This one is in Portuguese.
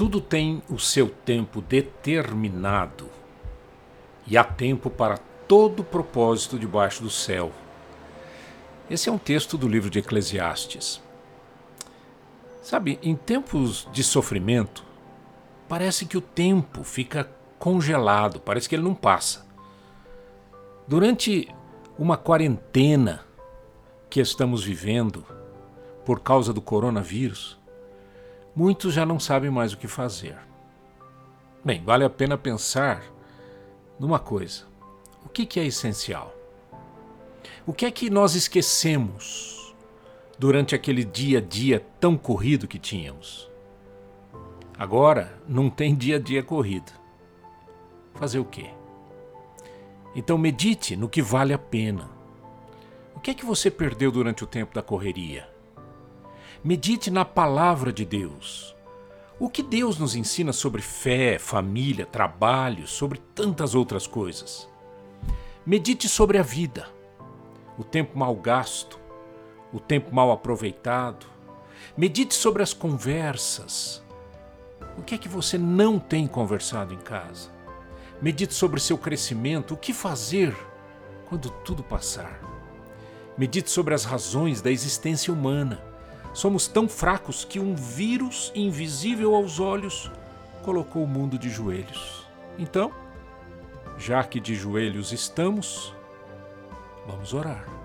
Tudo tem o seu tempo determinado e há tempo para todo propósito debaixo do céu. Esse é um texto do livro de Eclesiastes. Sabe, em tempos de sofrimento, parece que o tempo fica congelado, parece que ele não passa. Durante uma quarentena que estamos vivendo por causa do coronavírus, muitos já não sabem mais o que fazer. Bem, vale a pena pensar numa coisa: o que, que é essencial? O que é que nós esquecemos durante aquele dia a dia tão corrido que tínhamos? Agora não tem dia a dia corrido. Fazer o quê? Então medite no que vale a pena. O que é que você perdeu durante o tempo da correria? Medite na palavra de Deus. O que Deus nos ensina sobre fé, família, trabalho, sobre tantas outras coisas. Medite sobre a vida, o tempo mal gasto, o tempo mal aproveitado. Medite sobre as conversas. O que é que você não tem conversado em casa? Medite sobre seu crescimento, o que fazer quando tudo passar. Medite sobre as razões da existência humana Somos tão fracos que um vírus invisível aos olhos colocou o mundo de joelhos. Então, já que de joelhos estamos, vamos orar.